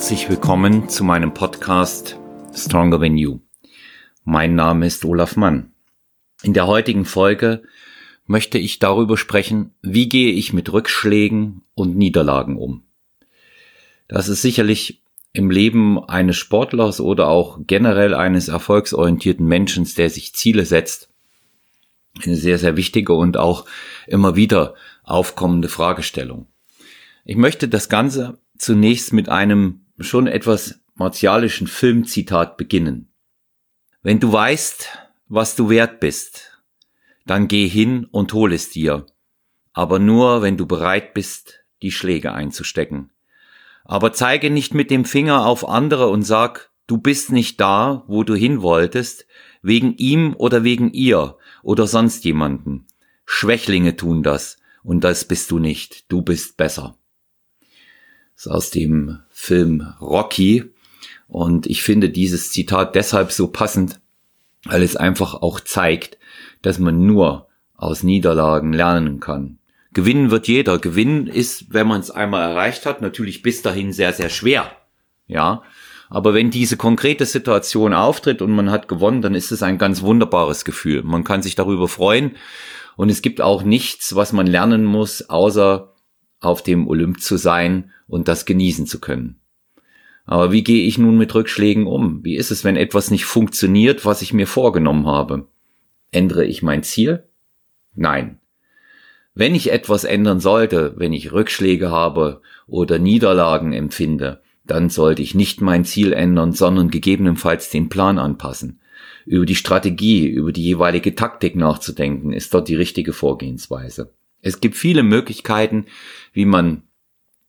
herzlich willkommen zu meinem Podcast Stronger Than You. Mein Name ist Olaf Mann. In der heutigen Folge möchte ich darüber sprechen, wie gehe ich mit Rückschlägen und Niederlagen um. Das ist sicherlich im Leben eines Sportlers oder auch generell eines erfolgsorientierten Menschen, der sich Ziele setzt, eine sehr, sehr wichtige und auch immer wieder aufkommende Fragestellung. Ich möchte das Ganze zunächst mit einem schon etwas martialischen Filmzitat beginnen. Wenn du weißt, was du wert bist, dann geh hin und hol es dir, aber nur, wenn du bereit bist, die Schläge einzustecken. Aber zeige nicht mit dem Finger auf andere und sag, du bist nicht da, wo du hin wolltest, wegen ihm oder wegen ihr oder sonst jemanden. Schwächlinge tun das, und das bist du nicht, du bist besser. Ist aus dem Film Rocky. Und ich finde dieses Zitat deshalb so passend, weil es einfach auch zeigt, dass man nur aus Niederlagen lernen kann. Gewinnen wird jeder. Gewinnen ist, wenn man es einmal erreicht hat, natürlich bis dahin sehr, sehr schwer. Ja. Aber wenn diese konkrete Situation auftritt und man hat gewonnen, dann ist es ein ganz wunderbares Gefühl. Man kann sich darüber freuen. Und es gibt auch nichts, was man lernen muss, außer auf dem Olymp zu sein und das genießen zu können. Aber wie gehe ich nun mit Rückschlägen um? Wie ist es, wenn etwas nicht funktioniert, was ich mir vorgenommen habe? Ändere ich mein Ziel? Nein. Wenn ich etwas ändern sollte, wenn ich Rückschläge habe oder Niederlagen empfinde, dann sollte ich nicht mein Ziel ändern, sondern gegebenenfalls den Plan anpassen. Über die Strategie, über die jeweilige Taktik nachzudenken, ist dort die richtige Vorgehensweise. Es gibt viele Möglichkeiten, wie man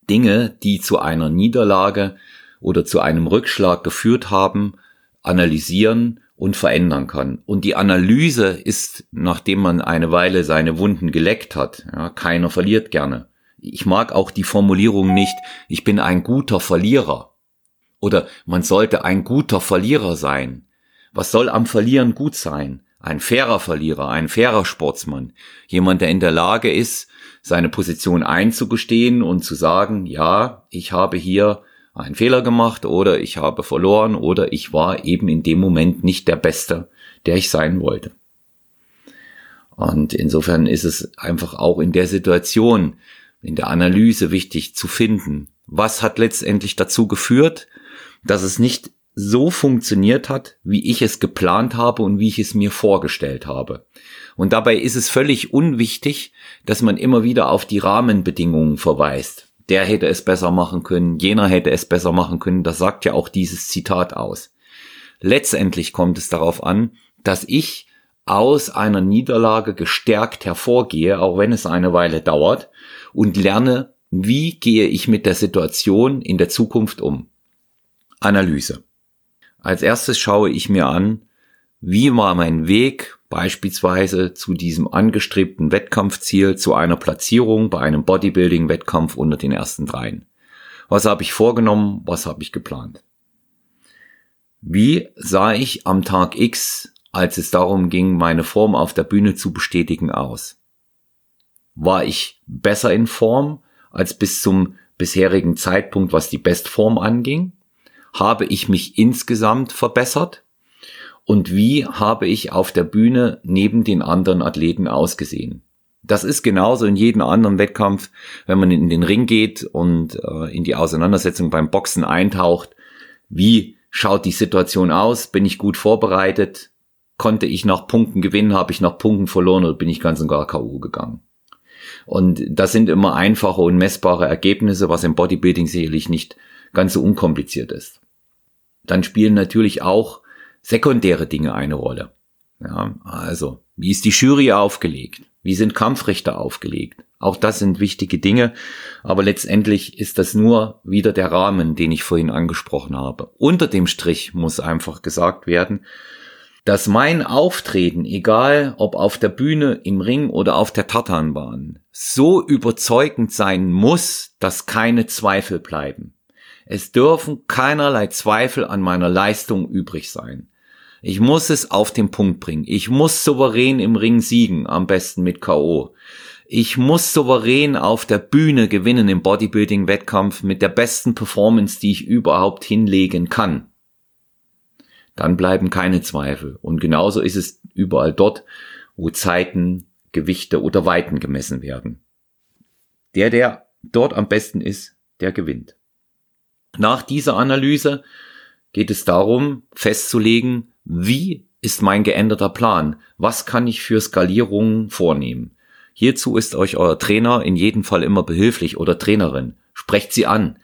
Dinge, die zu einer Niederlage oder zu einem Rückschlag geführt haben, analysieren und verändern kann. Und die Analyse ist, nachdem man eine Weile seine Wunden geleckt hat, ja, keiner verliert gerne. Ich mag auch die Formulierung nicht, ich bin ein guter Verlierer. Oder man sollte ein guter Verlierer sein. Was soll am Verlieren gut sein? Ein fairer Verlierer, ein fairer Sportsmann. Jemand, der in der Lage ist, seine Position einzugestehen und zu sagen, ja, ich habe hier einen Fehler gemacht oder ich habe verloren oder ich war eben in dem Moment nicht der Beste, der ich sein wollte. Und insofern ist es einfach auch in der Situation, in der Analyse wichtig zu finden, was hat letztendlich dazu geführt, dass es nicht so funktioniert hat, wie ich es geplant habe und wie ich es mir vorgestellt habe. Und dabei ist es völlig unwichtig, dass man immer wieder auf die Rahmenbedingungen verweist der hätte es besser machen können, jener hätte es besser machen können. Das sagt ja auch dieses Zitat aus. Letztendlich kommt es darauf an, dass ich aus einer Niederlage gestärkt hervorgehe, auch wenn es eine Weile dauert, und lerne, wie gehe ich mit der Situation in der Zukunft um. Analyse. Als erstes schaue ich mir an, wie war mein Weg beispielsweise zu diesem angestrebten Wettkampfziel, zu einer Platzierung bei einem Bodybuilding-Wettkampf unter den ersten dreien? Was habe ich vorgenommen? Was habe ich geplant? Wie sah ich am Tag X, als es darum ging, meine Form auf der Bühne zu bestätigen, aus? War ich besser in Form als bis zum bisherigen Zeitpunkt, was die Bestform anging? Habe ich mich insgesamt verbessert? und wie habe ich auf der Bühne neben den anderen Athleten ausgesehen. Das ist genauso in jedem anderen Wettkampf, wenn man in den Ring geht und äh, in die Auseinandersetzung beim Boxen eintaucht. Wie schaut die Situation aus? Bin ich gut vorbereitet? Konnte ich nach Punkten gewinnen? Habe ich nach Punkten verloren oder bin ich ganz und gar K.O. gegangen? Und das sind immer einfache und messbare Ergebnisse, was im Bodybuilding sicherlich nicht ganz so unkompliziert ist. Dann spielen natürlich auch sekundäre Dinge eine Rolle. Ja, also, wie ist die Jury aufgelegt? Wie sind Kampfrichter aufgelegt? Auch das sind wichtige Dinge, aber letztendlich ist das nur wieder der Rahmen, den ich vorhin angesprochen habe. Unter dem Strich muss einfach gesagt werden, dass mein Auftreten, egal ob auf der Bühne, im Ring oder auf der Tartanbahn, so überzeugend sein muss, dass keine Zweifel bleiben. Es dürfen keinerlei Zweifel an meiner Leistung übrig sein. Ich muss es auf den Punkt bringen. Ich muss souverän im Ring siegen, am besten mit K.O. Ich muss souverän auf der Bühne gewinnen im Bodybuilding-Wettkampf mit der besten Performance, die ich überhaupt hinlegen kann. Dann bleiben keine Zweifel. Und genauso ist es überall dort, wo Zeiten, Gewichte oder Weiten gemessen werden. Der, der dort am besten ist, der gewinnt. Nach dieser Analyse geht es darum, festzulegen, wie ist mein geänderter Plan? Was kann ich für Skalierungen vornehmen? Hierzu ist euch euer Trainer in jedem Fall immer behilflich oder Trainerin. Sprecht sie an.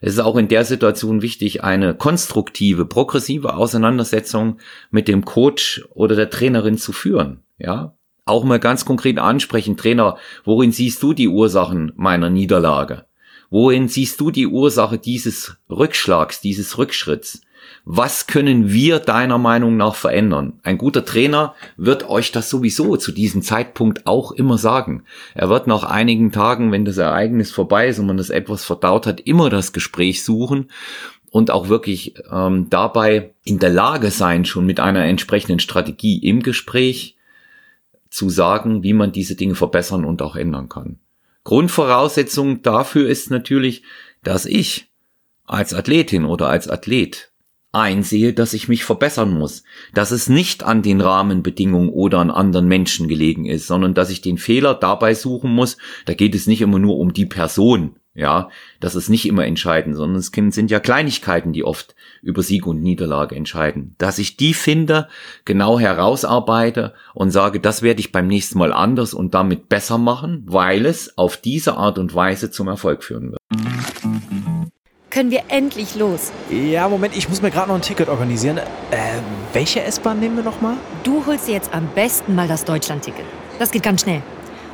Es ist auch in der Situation wichtig, eine konstruktive, progressive Auseinandersetzung mit dem Coach oder der Trainerin zu führen. Ja, auch mal ganz konkret ansprechen, Trainer, worin siehst du die Ursachen meiner Niederlage? Worin siehst du die Ursache dieses Rückschlags, dieses Rückschritts? Was können wir deiner Meinung nach verändern? Ein guter Trainer wird euch das sowieso zu diesem Zeitpunkt auch immer sagen. Er wird nach einigen Tagen, wenn das Ereignis vorbei ist und man das etwas verdaut hat, immer das Gespräch suchen und auch wirklich ähm, dabei in der Lage sein, schon mit einer entsprechenden Strategie im Gespräch zu sagen, wie man diese Dinge verbessern und auch ändern kann. Grundvoraussetzung dafür ist natürlich, dass ich als Athletin oder als Athlet einsehe, dass ich mich verbessern muss, dass es nicht an den Rahmenbedingungen oder an anderen Menschen gelegen ist, sondern dass ich den Fehler dabei suchen muss. Da geht es nicht immer nur um die Person, ja, das ist nicht immer entscheidend, sondern es sind ja Kleinigkeiten, die oft über Sieg und Niederlage entscheiden. Dass ich die finde, genau herausarbeite und sage, das werde ich beim nächsten Mal anders und damit besser machen, weil es auf diese Art und Weise zum Erfolg führen wird. Können wir endlich los? Ja, Moment, ich muss mir gerade noch ein Ticket organisieren. Äh, welche S-Bahn nehmen wir nochmal? Du holst dir jetzt am besten mal das Deutschland-Ticket. Das geht ganz schnell.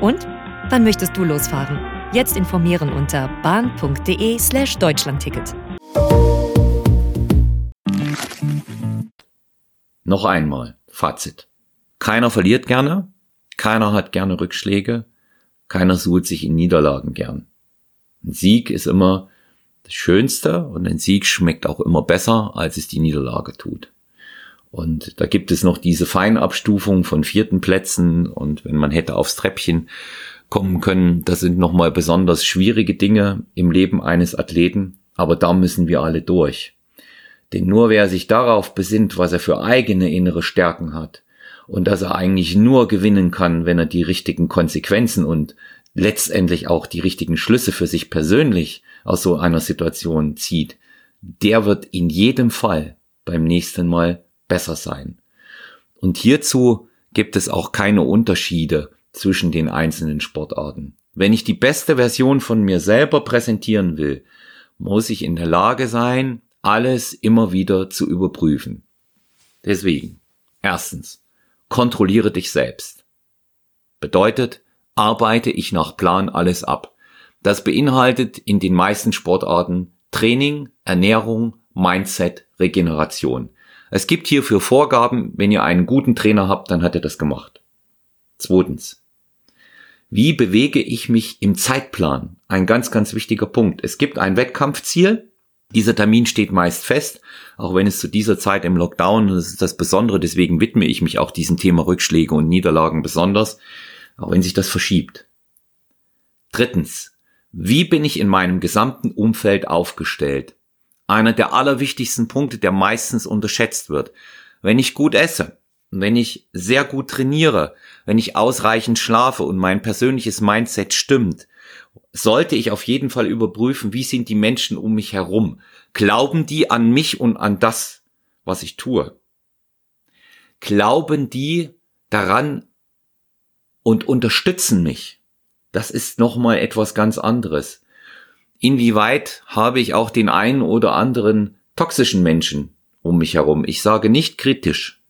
Und? Wann möchtest du losfahren? Jetzt informieren unter bahn.de/slash Deutschlandticket. Noch einmal, Fazit. Keiner verliert gerne, keiner hat gerne Rückschläge, keiner suhlt sich in Niederlagen gern. Ein Sieg ist immer das Schönste und ein Sieg schmeckt auch immer besser, als es die Niederlage tut. Und da gibt es noch diese Feinabstufung von vierten Plätzen und wenn man hätte aufs Treppchen kommen können, das sind nochmal besonders schwierige Dinge im Leben eines Athleten, aber da müssen wir alle durch. Denn nur wer sich darauf besinnt, was er für eigene innere Stärken hat und dass er eigentlich nur gewinnen kann, wenn er die richtigen Konsequenzen und letztendlich auch die richtigen Schlüsse für sich persönlich aus so einer Situation zieht, der wird in jedem Fall beim nächsten Mal besser sein. Und hierzu gibt es auch keine Unterschiede zwischen den einzelnen Sportarten. Wenn ich die beste Version von mir selber präsentieren will, muss ich in der Lage sein, alles immer wieder zu überprüfen. Deswegen, erstens, kontrolliere dich selbst. Bedeutet, arbeite ich nach Plan alles ab. Das beinhaltet in den meisten Sportarten Training, Ernährung, Mindset, Regeneration. Es gibt hierfür Vorgaben, wenn ihr einen guten Trainer habt, dann hat er das gemacht. Zweitens. Wie bewege ich mich im Zeitplan? Ein ganz, ganz wichtiger Punkt. Es gibt ein Wettkampfziel. Dieser Termin steht meist fest, auch wenn es zu dieser Zeit im Lockdown, das ist das Besondere, deswegen widme ich mich auch diesem Thema Rückschläge und Niederlagen besonders, auch wenn sich das verschiebt. Drittens. Wie bin ich in meinem gesamten Umfeld aufgestellt? Einer der allerwichtigsten Punkte, der meistens unterschätzt wird. Wenn ich gut esse, wenn ich sehr gut trainiere, wenn ich ausreichend schlafe und mein persönliches Mindset stimmt, sollte ich auf jeden Fall überprüfen, wie sind die Menschen um mich herum? Glauben die an mich und an das, was ich tue? Glauben die daran und unterstützen mich? Das ist nochmal etwas ganz anderes inwieweit habe ich auch den einen oder anderen toxischen Menschen um mich herum. Ich sage nicht kritisch.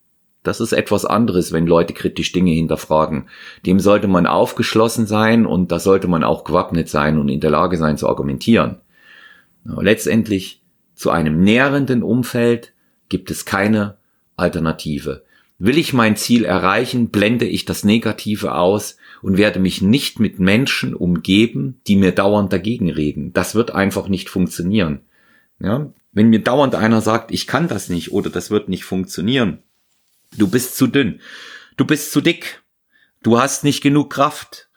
Das ist etwas anderes, wenn Leute kritisch Dinge hinterfragen. Dem sollte man aufgeschlossen sein und da sollte man auch gewappnet sein und in der Lage sein zu argumentieren. Letztendlich zu einem nährenden Umfeld gibt es keine Alternative. Will ich mein Ziel erreichen, blende ich das Negative aus und werde mich nicht mit Menschen umgeben, die mir dauernd dagegen reden. Das wird einfach nicht funktionieren. Ja? Wenn mir dauernd einer sagt, ich kann das nicht oder das wird nicht funktionieren, du bist zu dünn, du bist zu dick, du hast nicht genug Kraft,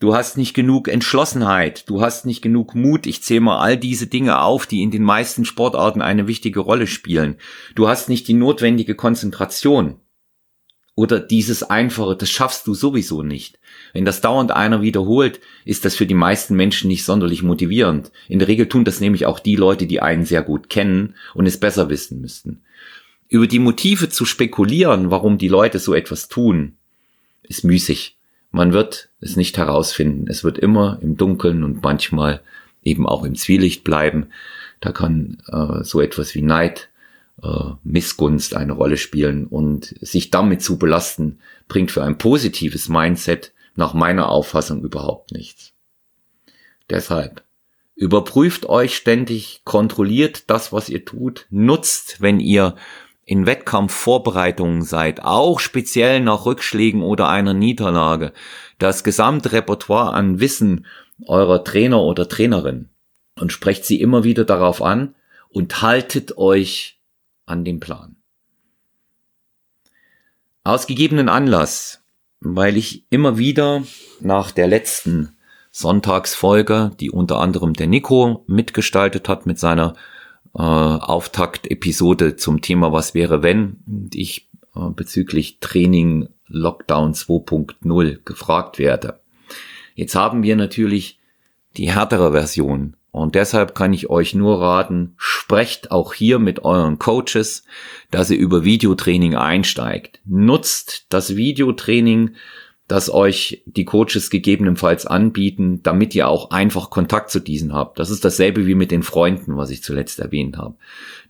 du hast nicht genug Entschlossenheit, du hast nicht genug Mut, ich zähle mal all diese Dinge auf, die in den meisten Sportarten eine wichtige Rolle spielen. Du hast nicht die notwendige Konzentration. Oder dieses Einfache, das schaffst du sowieso nicht. Wenn das dauernd einer wiederholt, ist das für die meisten Menschen nicht sonderlich motivierend. In der Regel tun das nämlich auch die Leute, die einen sehr gut kennen und es besser wissen müssten. Über die Motive zu spekulieren, warum die Leute so etwas tun, ist müßig. Man wird es nicht herausfinden. Es wird immer im Dunkeln und manchmal eben auch im Zwielicht bleiben. Da kann äh, so etwas wie Neid äh, Missgunst eine Rolle spielen und sich damit zu belasten, bringt für ein positives Mindset nach meiner Auffassung überhaupt nichts. Deshalb überprüft euch ständig, kontrolliert das, was ihr tut, nutzt, wenn ihr in Wettkampfvorbereitungen seid, auch speziell nach Rückschlägen oder einer Niederlage, das gesamte Repertoire an Wissen eurer Trainer oder Trainerin und sprecht sie immer wieder darauf an und haltet euch an dem Plan. Aus gegebenen Anlass, weil ich immer wieder nach der letzten Sonntagsfolge, die unter anderem der Nico mitgestaltet hat mit seiner äh, Auftakt-Episode zum Thema Was wäre wenn, ich äh, bezüglich Training Lockdown 2.0 gefragt werde. Jetzt haben wir natürlich die härtere Version und deshalb kann ich euch nur raten, sprecht auch hier mit euren Coaches, dass ihr über Videotraining einsteigt. Nutzt das Videotraining, das euch die Coaches gegebenenfalls anbieten, damit ihr auch einfach Kontakt zu diesen habt. Das ist dasselbe wie mit den Freunden, was ich zuletzt erwähnt habe.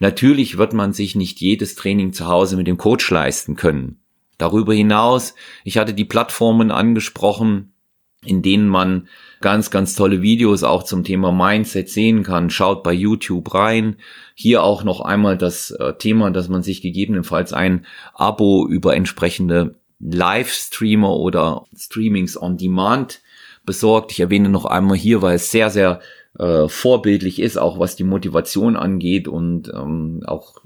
Natürlich wird man sich nicht jedes Training zu Hause mit dem Coach leisten können. Darüber hinaus, ich hatte die Plattformen angesprochen, in denen man ganz, ganz tolle Videos auch zum Thema Mindset sehen kann. Schaut bei YouTube rein. Hier auch noch einmal das äh, Thema, dass man sich gegebenenfalls ein Abo über entsprechende Livestreamer oder Streamings on Demand besorgt. Ich erwähne noch einmal hier, weil es sehr, sehr äh, vorbildlich ist, auch was die Motivation angeht und ähm, auch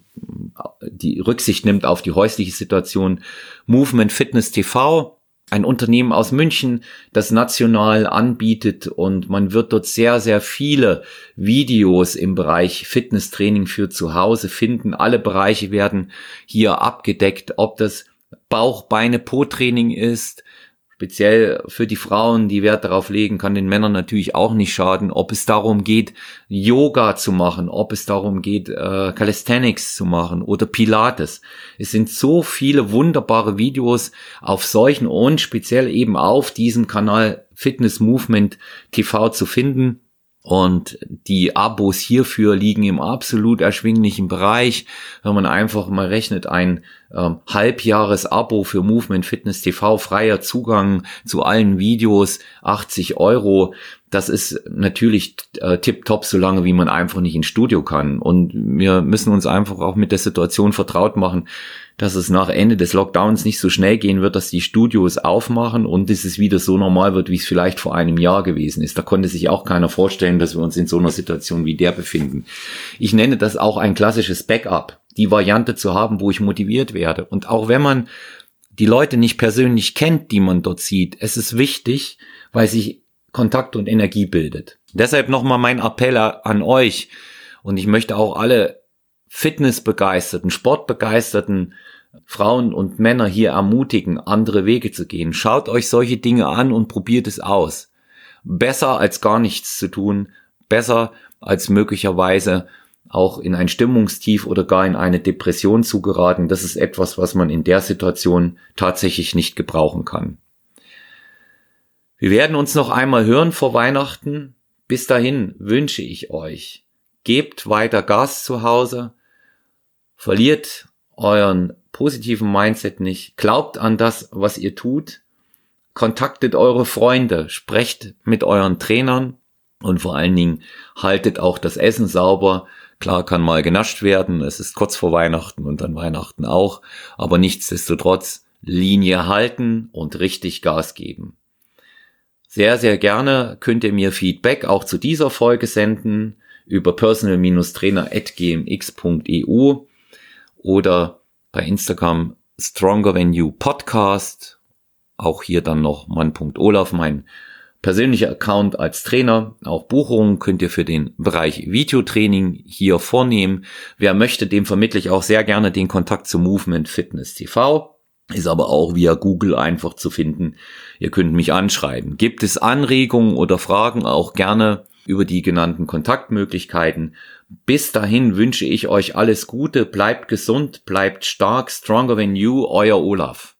äh, die Rücksicht nimmt auf die häusliche Situation. Movement Fitness TV ein Unternehmen aus München, das national anbietet und man wird dort sehr, sehr viele Videos im Bereich Fitnesstraining für zu Hause finden. Alle Bereiche werden hier abgedeckt, ob das Bauch, Beine, Po-Training ist, speziell für die Frauen, die Wert darauf legen, kann den Männern natürlich auch nicht schaden, ob es darum geht, Yoga zu machen, ob es darum geht, äh, Calisthenics zu machen oder Pilates. Es sind so viele wunderbare Videos auf solchen und speziell eben auf diesem Kanal Fitness Movement TV zu finden. Und die Abos hierfür liegen im absolut erschwinglichen Bereich. Wenn man einfach mal rechnet, ein ähm, Halbjahres-Abo für Movement Fitness TV, freier Zugang zu allen Videos, 80 Euro. Das ist natürlich äh, tipptopp, solange wie man einfach nicht ins Studio kann. Und wir müssen uns einfach auch mit der Situation vertraut machen, dass es nach Ende des Lockdowns nicht so schnell gehen wird, dass die Studios aufmachen und dass es wieder so normal wird, wie es vielleicht vor einem Jahr gewesen ist. Da konnte sich auch keiner vorstellen, dass wir uns in so einer Situation wie der befinden. Ich nenne das auch ein klassisches Backup, die Variante zu haben, wo ich motiviert werde. Und auch wenn man die Leute nicht persönlich kennt, die man dort sieht, es ist wichtig, weil sich Kontakt und Energie bildet. Deshalb nochmal mein Appell an euch. Und ich möchte auch alle Fitnessbegeisterten, Sportbegeisterten Frauen und Männer hier ermutigen, andere Wege zu gehen. Schaut euch solche Dinge an und probiert es aus. Besser als gar nichts zu tun, besser als möglicherweise auch in ein Stimmungstief oder gar in eine Depression zu geraten. Das ist etwas, was man in der Situation tatsächlich nicht gebrauchen kann. Wir werden uns noch einmal hören vor Weihnachten. Bis dahin wünsche ich euch, gebt weiter Gas zu Hause, verliert euren positiven Mindset nicht. Glaubt an das, was ihr tut. Kontaktet eure Freunde, sprecht mit euren Trainern und vor allen Dingen haltet auch das Essen sauber. Klar kann mal genascht werden, es ist kurz vor Weihnachten und dann Weihnachten auch, aber nichtsdestotrotz Linie halten und richtig Gas geben. Sehr, sehr gerne könnt ihr mir Feedback auch zu dieser Folge senden über personal-trainer.gmx.eu oder bei Instagram Stronger Than You Podcast. Auch hier dann noch mann.olaf, mein persönlicher Account als Trainer. Auch Buchungen könnt ihr für den Bereich Videotraining hier vornehmen. Wer möchte, dem vermittle ich auch sehr gerne den Kontakt zu Movement Fitness TV. Ist aber auch via Google einfach zu finden. Ihr könnt mich anschreiben. Gibt es Anregungen oder Fragen auch gerne über die genannten Kontaktmöglichkeiten. Bis dahin wünsche ich euch alles Gute, bleibt gesund, bleibt stark, stronger than you, euer Olaf.